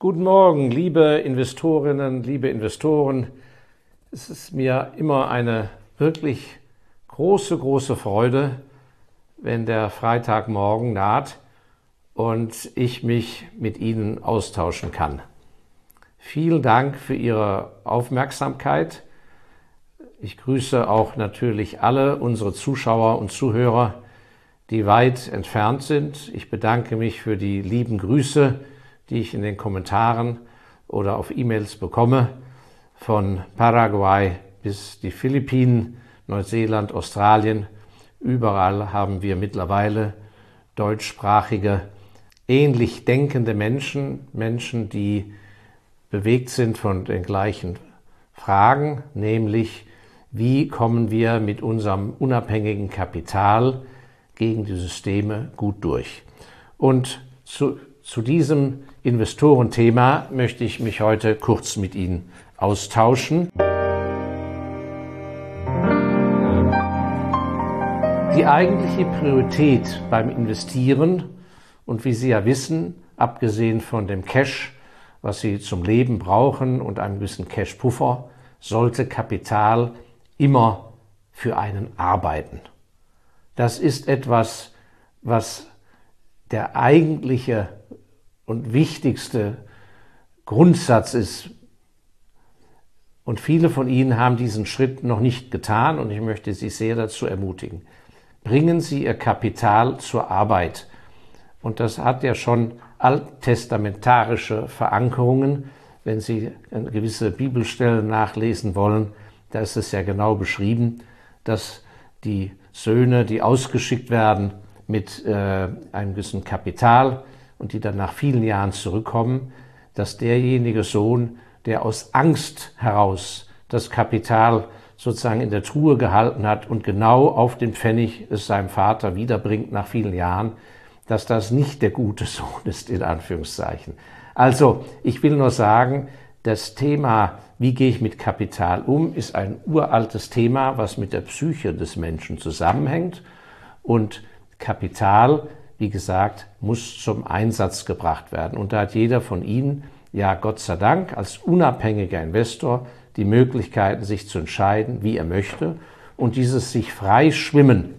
Guten Morgen, liebe Investorinnen, liebe Investoren. Es ist mir immer eine wirklich große, große Freude, wenn der Freitagmorgen naht und ich mich mit Ihnen austauschen kann. Vielen Dank für Ihre Aufmerksamkeit. Ich grüße auch natürlich alle unsere Zuschauer und Zuhörer, die weit entfernt sind. Ich bedanke mich für die lieben Grüße, die ich in den Kommentaren oder auf E-Mails bekomme, von Paraguay bis die Philippinen, Neuseeland, Australien. Überall haben wir mittlerweile deutschsprachige, ähnlich denkende Menschen, Menschen, die bewegt sind von den gleichen Fragen, nämlich wie kommen wir mit unserem unabhängigen Kapital gegen die Systeme gut durch. Und zu, zu diesem Investorenthema möchte ich mich heute kurz mit Ihnen austauschen. Die eigentliche Priorität beim Investieren und wie Sie ja wissen, abgesehen von dem Cash, was Sie zum Leben brauchen und einem gewissen Cash-Puffer, sollte Kapital immer für einen arbeiten. Das ist etwas, was der eigentliche und wichtigste Grundsatz ist. Und viele von Ihnen haben diesen Schritt noch nicht getan und ich möchte Sie sehr dazu ermutigen. Bringen Sie Ihr Kapital zur Arbeit. Und das hat ja schon alttestamentarische Verankerungen. Wenn Sie gewisse Bibelstellen nachlesen wollen, da ist es ja genau beschrieben, dass die Söhne, die ausgeschickt werden mit äh, einem gewissen Kapital und die dann nach vielen Jahren zurückkommen, dass derjenige Sohn, der aus Angst heraus das Kapital sozusagen in der Truhe gehalten hat und genau auf den Pfennig es seinem Vater wiederbringt nach vielen Jahren, dass das nicht der gute Sohn ist, in Anführungszeichen. Also, ich will nur sagen, das Thema wie gehe ich mit Kapital um, ist ein uraltes Thema, was mit der Psyche des Menschen zusammenhängt. Und Kapital, wie gesagt, muss zum Einsatz gebracht werden. Und da hat jeder von Ihnen, ja Gott sei Dank, als unabhängiger Investor die Möglichkeiten, sich zu entscheiden, wie er möchte. Und dieses sich frei schwimmen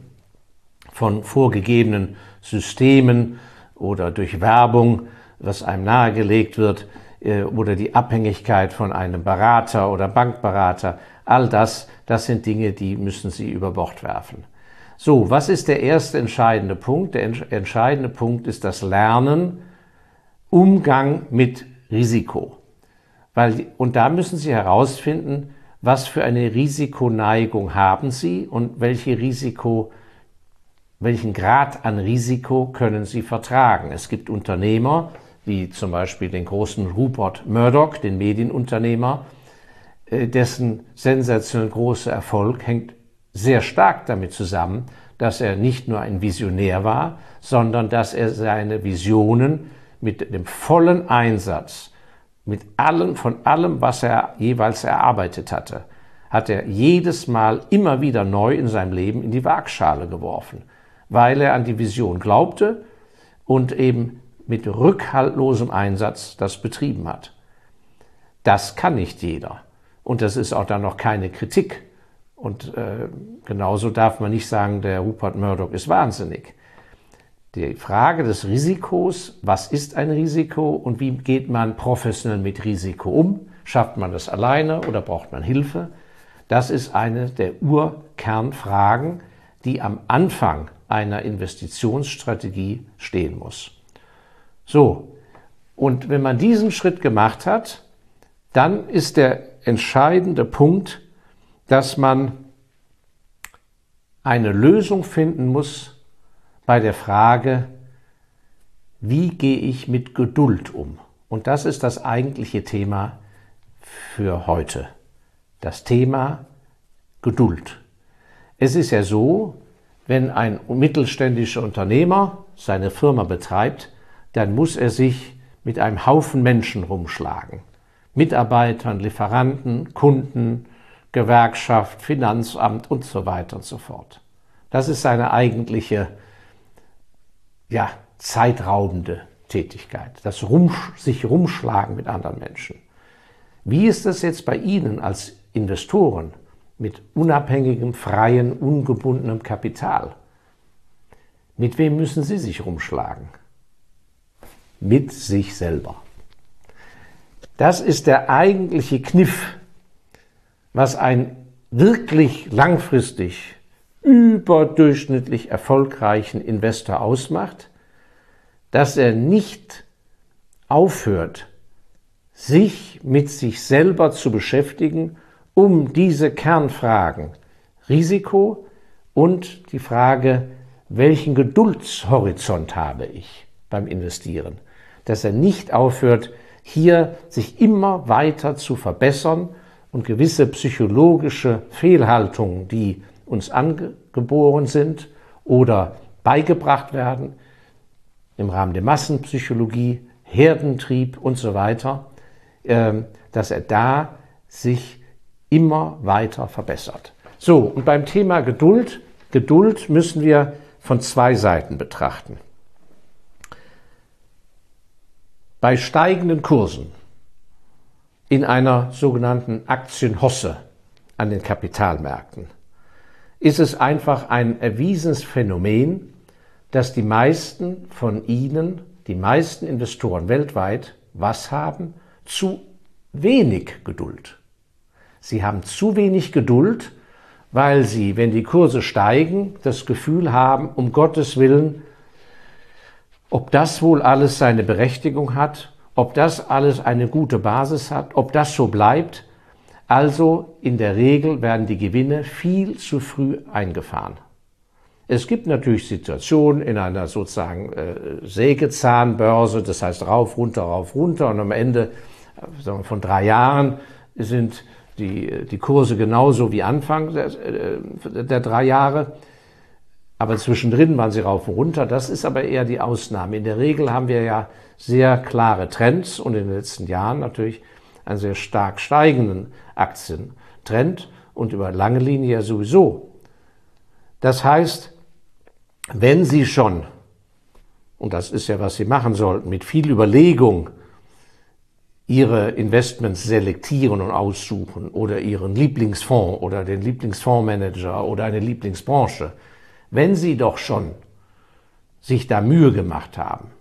von vorgegebenen Systemen oder durch Werbung, was einem nahegelegt wird, äh, oder die Abhängigkeit von einem Berater oder Bankberater, all das, das sind Dinge, die müssen Sie über Bord werfen. So, was ist der erste entscheidende Punkt? Der entscheidende Punkt ist das Lernen, Umgang mit Risiko. Weil, und da müssen Sie herausfinden, was für eine Risikoneigung haben Sie und welche Risiko, welchen Grad an Risiko können Sie vertragen. Es gibt Unternehmer, wie zum Beispiel den großen Rupert Murdoch, den Medienunternehmer, äh, dessen sensationell großer Erfolg hängt sehr stark damit zusammen, dass er nicht nur ein Visionär war, sondern dass er seine Visionen mit dem vollen Einsatz, mit allem, von allem, was er jeweils erarbeitet hatte, hat er jedes Mal immer wieder neu in seinem Leben in die Waagschale geworfen, weil er an die Vision glaubte und eben mit rückhaltlosem Einsatz das betrieben hat. Das kann nicht jeder. Und das ist auch dann noch keine Kritik. Und äh, genauso darf man nicht sagen, der Rupert Murdoch ist wahnsinnig. Die Frage des Risikos, was ist ein Risiko und wie geht man professionell mit Risiko um? Schafft man das alleine oder braucht man Hilfe? Das ist eine der Urkernfragen, die am Anfang einer Investitionsstrategie stehen muss. So, und wenn man diesen Schritt gemacht hat, dann ist der entscheidende Punkt, dass man eine Lösung finden muss bei der Frage, wie gehe ich mit Geduld um? Und das ist das eigentliche Thema für heute. Das Thema Geduld. Es ist ja so, wenn ein mittelständischer Unternehmer seine Firma betreibt, dann muss er sich mit einem Haufen Menschen rumschlagen. Mitarbeitern, Lieferanten, Kunden, Gewerkschaft, Finanzamt und so weiter und so fort. Das ist seine eigentliche, ja, zeitraubende Tätigkeit, das Rum, sich rumschlagen mit anderen Menschen. Wie ist das jetzt bei Ihnen als Investoren mit unabhängigem, freien, ungebundenem Kapital? Mit wem müssen Sie sich rumschlagen? Mit sich selber. Das ist der eigentliche Kniff, was ein wirklich langfristig überdurchschnittlich erfolgreichen Investor ausmacht, dass er nicht aufhört, sich mit sich selber zu beschäftigen, um diese Kernfragen Risiko und die Frage, welchen Geduldshorizont habe ich beim Investieren, dass er nicht aufhört, hier sich immer weiter zu verbessern und gewisse psychologische Fehlhaltungen, die uns angeboren sind oder beigebracht werden, im Rahmen der Massenpsychologie, Herdentrieb und so weiter, ähm, dass er da sich immer weiter verbessert. So, und beim Thema Geduld, Geduld müssen wir von zwei Seiten betrachten. Bei steigenden Kursen in einer sogenannten Aktienhosse an den Kapitalmärkten ist es einfach ein erwiesenes Phänomen, dass die meisten von Ihnen, die meisten Investoren weltweit, was haben? Zu wenig Geduld. Sie haben zu wenig Geduld, weil sie, wenn die Kurse steigen, das Gefühl haben, um Gottes Willen, ob das wohl alles seine Berechtigung hat, ob das alles eine gute Basis hat, ob das so bleibt. Also in der Regel werden die Gewinne viel zu früh eingefahren. Es gibt natürlich Situationen in einer sozusagen äh, Sägezahnbörse, das heißt rauf, runter, rauf, runter und am Ende äh, wir, von drei Jahren sind die, die Kurse genauso wie Anfang der, äh, der drei Jahre. Aber zwischendrin waren sie rauf und runter. Das ist aber eher die Ausnahme. In der Regel haben wir ja sehr klare Trends und in den letzten Jahren natürlich einen sehr stark steigenden Aktientrend und über lange Linie ja sowieso. Das heißt, wenn Sie schon, und das ist ja, was Sie machen sollten, mit viel Überlegung Ihre Investments selektieren und aussuchen oder Ihren Lieblingsfonds oder den Lieblingsfondsmanager oder eine Lieblingsbranche, wenn Sie doch schon sich da Mühe gemacht haben,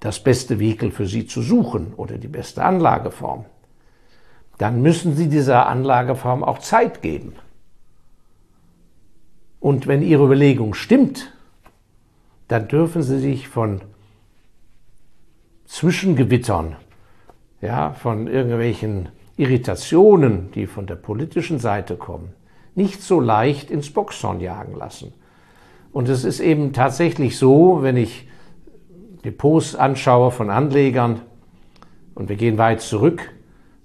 das beste Vehikel für Sie zu suchen oder die beste Anlageform, dann müssen Sie dieser Anlageform auch Zeit geben. Und wenn Ihre Überlegung stimmt, dann dürfen Sie sich von Zwischengewittern, ja, von irgendwelchen Irritationen, die von der politischen Seite kommen, nicht so leicht ins Boxhorn jagen lassen. Und es ist eben tatsächlich so, wenn ich Depots anschaue von Anlegern, und wir gehen weit zurück,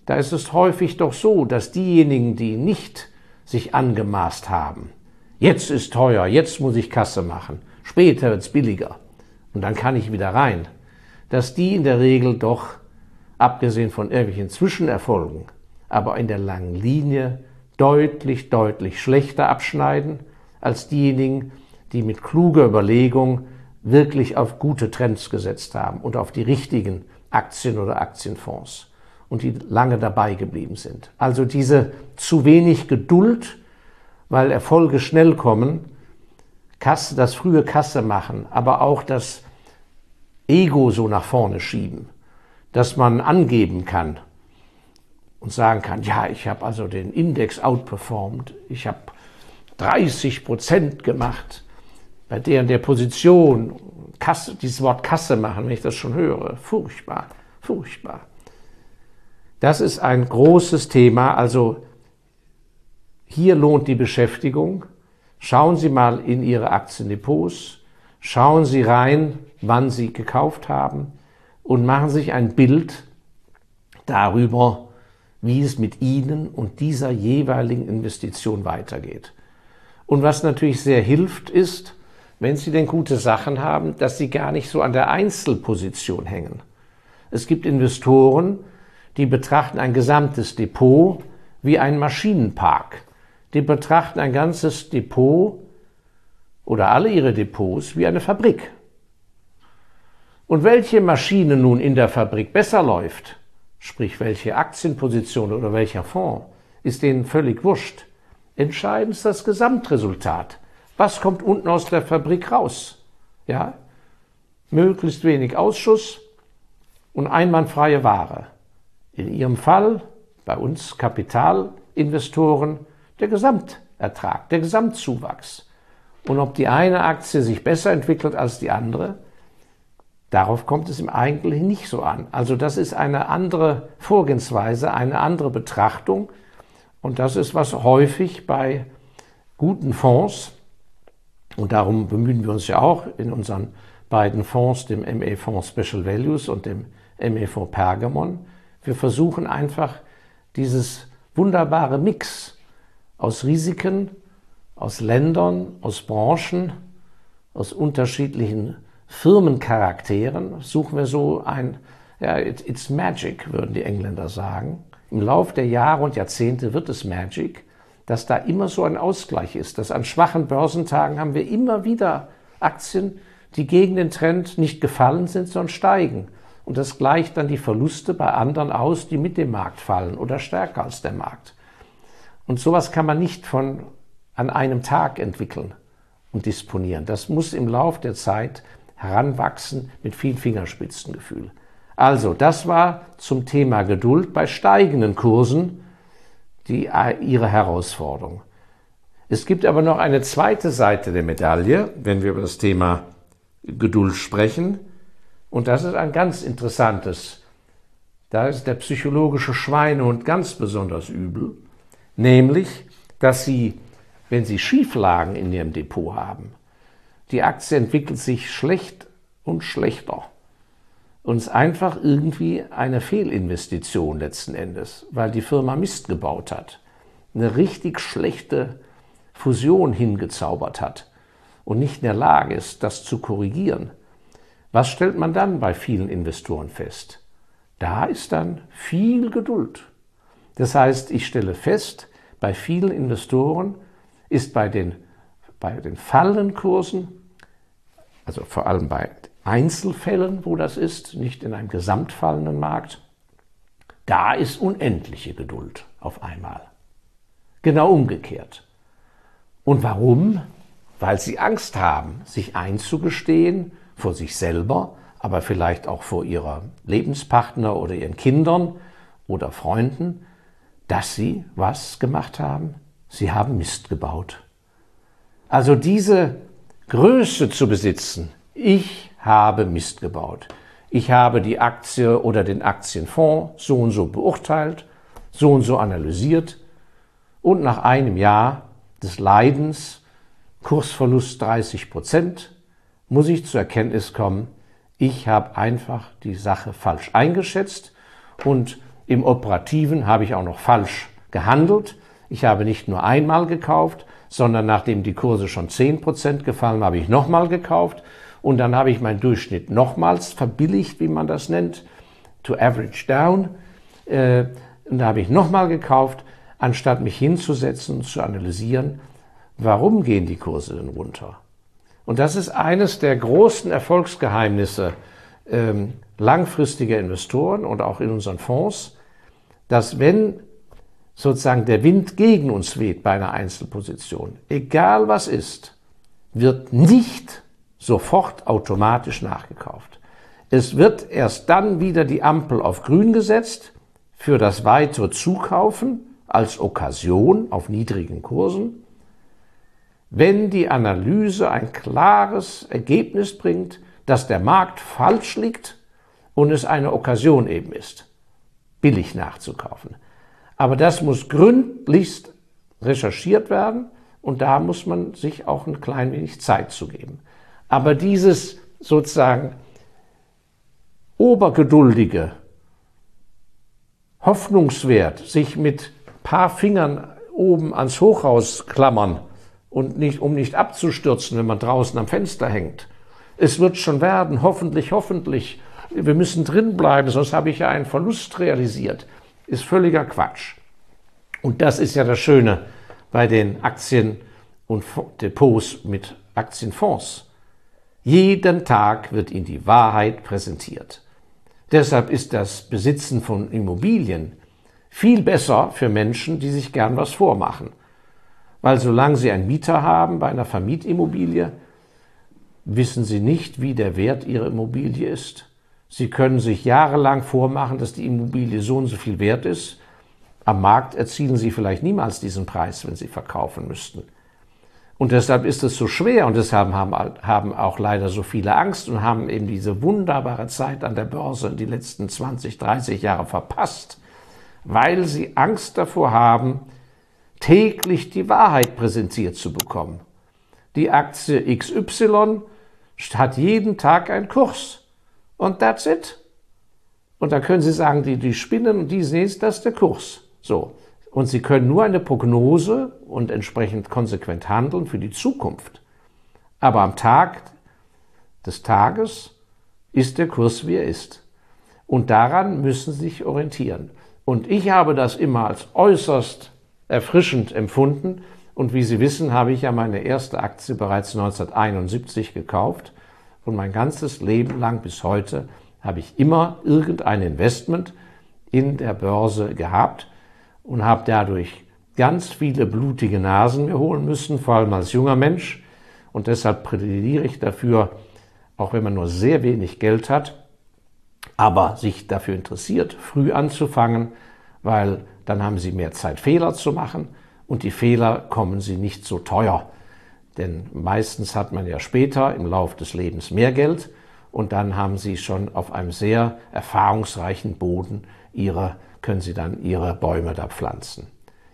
da ist es häufig doch so, dass diejenigen, die nicht sich angemaßt haben, Jetzt ist teuer, jetzt muss ich Kasse machen. Später wird's billiger. Und dann kann ich wieder rein. Dass die in der Regel doch, abgesehen von irgendwelchen Zwischenerfolgen, aber in der langen Linie deutlich, deutlich schlechter abschneiden als diejenigen, die mit kluger Überlegung wirklich auf gute Trends gesetzt haben und auf die richtigen Aktien oder Aktienfonds und die lange dabei geblieben sind. Also diese zu wenig Geduld weil Erfolge schnell kommen, Kasse, das frühe Kasse machen, aber auch das Ego so nach vorne schieben, dass man angeben kann und sagen kann, ja, ich habe also den Index outperformed, ich habe 30 Prozent gemacht bei der und der Position, Kasse, dieses Wort Kasse machen, wenn ich das schon höre, furchtbar, furchtbar. Das ist ein großes Thema, also hier lohnt die Beschäftigung. Schauen Sie mal in Ihre Aktiendepots, schauen Sie rein, wann Sie gekauft haben und machen sich ein Bild darüber, wie es mit Ihnen und dieser jeweiligen Investition weitergeht. Und was natürlich sehr hilft, ist, wenn Sie denn gute Sachen haben, dass Sie gar nicht so an der Einzelposition hängen. Es gibt Investoren, die betrachten ein gesamtes Depot wie einen Maschinenpark die betrachten ein ganzes Depot oder alle ihre Depots wie eine Fabrik. Und welche Maschine nun in der Fabrik besser läuft, sprich welche Aktienposition oder welcher Fonds, ist denen völlig wurscht. Entscheidend ist das Gesamtresultat. Was kommt unten aus der Fabrik raus? Ja? Möglichst wenig Ausschuss und einwandfreie Ware. In Ihrem Fall, bei uns Kapitalinvestoren, der Gesamtertrag, der Gesamtzuwachs. Und ob die eine Aktie sich besser entwickelt als die andere, darauf kommt es im Eigentlichen nicht so an. Also das ist eine andere Vorgehensweise, eine andere Betrachtung. Und das ist, was häufig bei guten Fonds, und darum bemühen wir uns ja auch in unseren beiden Fonds, dem ME-Fonds Special Values und dem ME-Fonds Pergamon, wir versuchen einfach dieses wunderbare Mix aus Risiken, aus Ländern, aus Branchen, aus unterschiedlichen Firmencharakteren, suchen wir so ein, ja, it's magic, würden die Engländer sagen. Im Lauf der Jahre und Jahrzehnte wird es magic, dass da immer so ein Ausgleich ist, dass an schwachen Börsentagen haben wir immer wieder Aktien, die gegen den Trend nicht gefallen sind, sondern steigen. Und das gleicht dann die Verluste bei anderen aus, die mit dem Markt fallen oder stärker als der Markt. Und sowas kann man nicht von an einem Tag entwickeln und disponieren. Das muss im Lauf der Zeit heranwachsen mit viel Fingerspitzengefühl. Also, das war zum Thema Geduld bei steigenden Kursen die, ihre Herausforderung. Es gibt aber noch eine zweite Seite der Medaille, wenn wir über das Thema Geduld sprechen. Und das ist ein ganz interessantes. Da ist der psychologische Schweinehund ganz besonders übel nämlich, dass Sie, wenn Sie Schieflagen in Ihrem Depot haben, die Aktie entwickelt sich schlecht und schlechter und ist einfach irgendwie eine Fehlinvestition letzten Endes, weil die Firma Mist gebaut hat, eine richtig schlechte Fusion hingezaubert hat und nicht in der Lage ist, das zu korrigieren. Was stellt man dann bei vielen Investoren fest? Da ist dann viel Geduld. Das heißt, ich stelle fest, bei vielen Investoren ist bei den, bei den fallenden Kursen, also vor allem bei Einzelfällen, wo das ist, nicht in einem gesamtfallenden Markt, da ist unendliche Geduld auf einmal. Genau umgekehrt. Und warum? Weil sie Angst haben, sich einzugestehen vor sich selber, aber vielleicht auch vor ihrer Lebenspartner oder ihren Kindern oder Freunden, dass sie was gemacht haben? Sie haben Mist gebaut. Also diese Größe zu besitzen, ich habe Mist gebaut. Ich habe die Aktie oder den Aktienfonds so und so beurteilt, so und so analysiert und nach einem Jahr des Leidens, Kursverlust 30 Prozent, muss ich zur Erkenntnis kommen, ich habe einfach die Sache falsch eingeschätzt und im Operativen habe ich auch noch falsch gehandelt. Ich habe nicht nur einmal gekauft, sondern nachdem die Kurse schon 10% gefallen, habe ich nochmal gekauft und dann habe ich meinen Durchschnitt nochmals verbilligt, wie man das nennt, to average down. Äh, und da habe ich nochmal gekauft, anstatt mich hinzusetzen und zu analysieren, warum gehen die Kurse denn runter? Und das ist eines der großen Erfolgsgeheimnisse ähm, langfristiger Investoren und auch in unseren Fonds, dass wenn sozusagen der Wind gegen uns weht bei einer Einzelposition, egal was ist, wird nicht sofort automatisch nachgekauft. Es wird erst dann wieder die Ampel auf grün gesetzt für das weitere Zukaufen als Okkasion auf niedrigen Kursen, wenn die Analyse ein klares Ergebnis bringt, dass der Markt falsch liegt und es eine Okkasion eben ist billig nachzukaufen. Aber das muss gründlichst recherchiert werden und da muss man sich auch ein klein wenig Zeit zu geben. Aber dieses sozusagen obergeduldige, hoffnungswert, sich mit paar Fingern oben ans Hochhaus klammern und nicht, um nicht abzustürzen, wenn man draußen am Fenster hängt. Es wird schon werden, hoffentlich, hoffentlich wir müssen drin bleiben, sonst habe ich ja einen Verlust realisiert, ist völliger Quatsch. Und das ist ja das Schöne bei den Aktien und Depots mit Aktienfonds. Jeden Tag wird Ihnen die Wahrheit präsentiert. Deshalb ist das Besitzen von Immobilien viel besser für Menschen, die sich gern was vormachen. Weil solange Sie einen Mieter haben bei einer Vermietimmobilie, wissen Sie nicht, wie der Wert Ihrer Immobilie ist. Sie können sich jahrelang vormachen, dass die Immobilie so und so viel wert ist. Am Markt erzielen Sie vielleicht niemals diesen Preis, wenn Sie verkaufen müssten. Und deshalb ist es so schwer und deshalb haben, haben auch leider so viele Angst und haben eben diese wunderbare Zeit an der Börse die letzten 20, 30 Jahre verpasst, weil sie Angst davor haben, täglich die Wahrheit präsentiert zu bekommen. Die Aktie XY hat jeden Tag einen Kurs. Und that's it. Und da können Sie sagen, die, die spinnen und die sehen das ist der Kurs. So. Und Sie können nur eine Prognose und entsprechend konsequent handeln für die Zukunft. Aber am Tag des Tages ist der Kurs, wie er ist. Und daran müssen Sie sich orientieren. Und ich habe das immer als äußerst erfrischend empfunden. Und wie Sie wissen, habe ich ja meine erste Aktie bereits 1971 gekauft. Und mein ganzes Leben lang bis heute habe ich immer irgendein Investment in der Börse gehabt und habe dadurch ganz viele blutige Nasen mir holen müssen, vor allem als junger Mensch. Und deshalb plädiere ich dafür, auch wenn man nur sehr wenig Geld hat, aber sich dafür interessiert, früh anzufangen, weil dann haben Sie mehr Zeit, Fehler zu machen und die Fehler kommen Sie nicht so teuer. Denn meistens hat man ja später im Lauf des Lebens mehr Geld und dann haben Sie schon auf einem sehr erfahrungsreichen Boden Ihre, können Sie dann Ihre Bäume da pflanzen.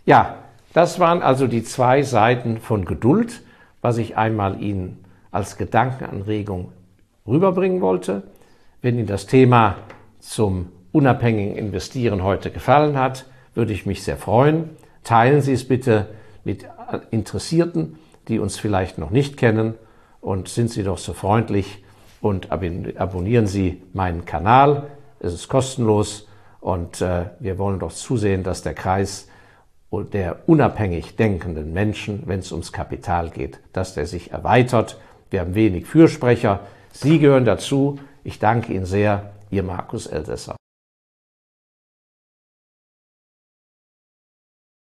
Ja, das waren also die zwei Seiten von Geduld, was ich einmal Ihnen als Gedankenanregung rüberbringen wollte. Wenn Ihnen das Thema zum unabhängigen Investieren heute gefallen hat, würde ich mich sehr freuen. Teilen Sie es bitte mit Interessierten, die uns vielleicht noch nicht kennen und sind Sie doch so freundlich und abonnieren Sie meinen Kanal. Es ist kostenlos und äh, wir wollen doch zusehen, dass der Kreis der unabhängig denkenden Menschen, wenn es ums Kapital geht, dass der sich erweitert. Wir haben wenig Fürsprecher. Sie gehören dazu. Ich danke Ihnen sehr. Ihr Markus Elsässer.